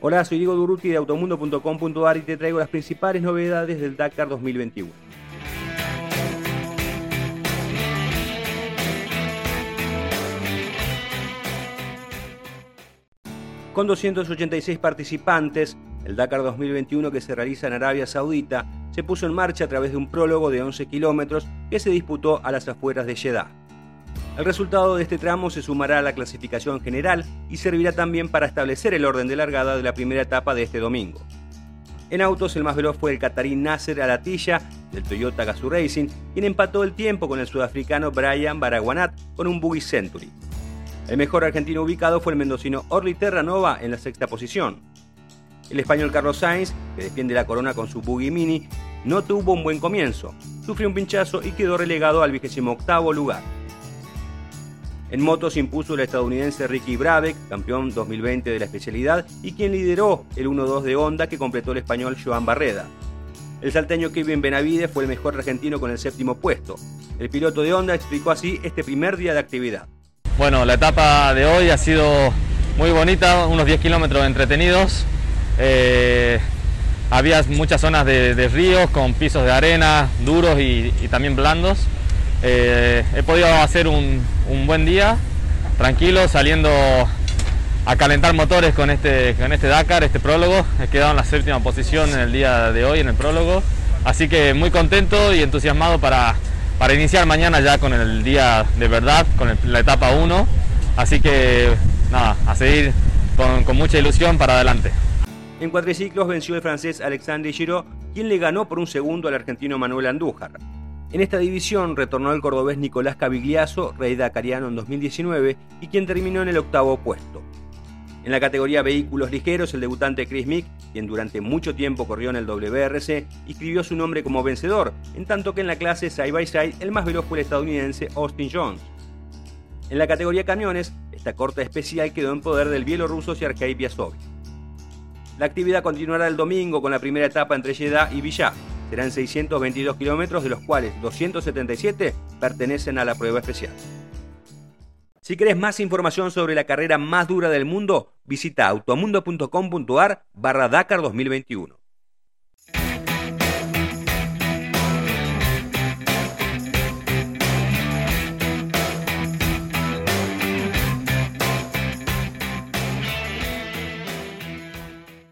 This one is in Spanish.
Hola, soy Diego Duruti de automundo.com.ar y te traigo las principales novedades del Dakar 2021. Con 286 participantes, el Dakar 2021 que se realiza en Arabia Saudita se puso en marcha a través de un prólogo de 11 kilómetros que se disputó a las afueras de Jeddah. El resultado de este tramo se sumará a la clasificación general y servirá también para establecer el orden de largada de la primera etapa de este domingo. En autos, el más veloz fue el catarí Nasser Alatilla del Toyota Gazoo Racing, quien empató el tiempo con el sudafricano Brian Baraguanat con un Buggy Century. El mejor argentino ubicado fue el mendocino Orly Terranova en la sexta posición. El español Carlos Sainz, que defiende la corona con su Buggy Mini, no tuvo un buen comienzo, sufrió un pinchazo y quedó relegado al vigésimo octavo lugar. En motos impuso el estadounidense Ricky Brabeck, campeón 2020 de la especialidad, y quien lideró el 1-2 de Honda que completó el español Joan Barreda. El salteño Kevin Benavide fue el mejor argentino con el séptimo puesto. El piloto de Honda explicó así este primer día de actividad. Bueno, la etapa de hoy ha sido muy bonita, unos 10 kilómetros entretenidos. Eh, había muchas zonas de, ríos con pisos de arena duros y también blandos. Eh, he podido hacer un, buen día, tranquilo, saliendo a calentar motores con este, con este Dakar, este prólogo. He quedado en la séptima posición en el día de hoy en el prólogo. Así que muy contento y entusiasmado para, para iniciar mañana ya con el día de verdad, con la etapa 1. Así que nada, a seguir con, con mucha ilusión para adelante. En cuatriciclos venció el francés Alexandre Giraud, quien le ganó por un segundo al argentino Manuel Andújar. En esta división retornó el cordobés Nicolás Cavigliazo, rey dakariano en 2019 y quien terminó en el octavo puesto. En la categoría vehículos ligeros, el debutante Chris Mick, quien durante mucho tiempo corrió en el WRC, inscribió su nombre como vencedor, en tanto que en la clase Side by Side el más veloz fue el estadounidense Austin Jones. En la categoría camiones, esta corta especial quedó en poder del bielorruso Sergei Piasov. La actividad continuará el domingo con la primera etapa entre Jeddah y Villá, Serán 622 kilómetros, de los cuales 277 pertenecen a la prueba especial. Si querés más información sobre la carrera más dura del mundo, visita automundo.com.ar barra Dakar 2021.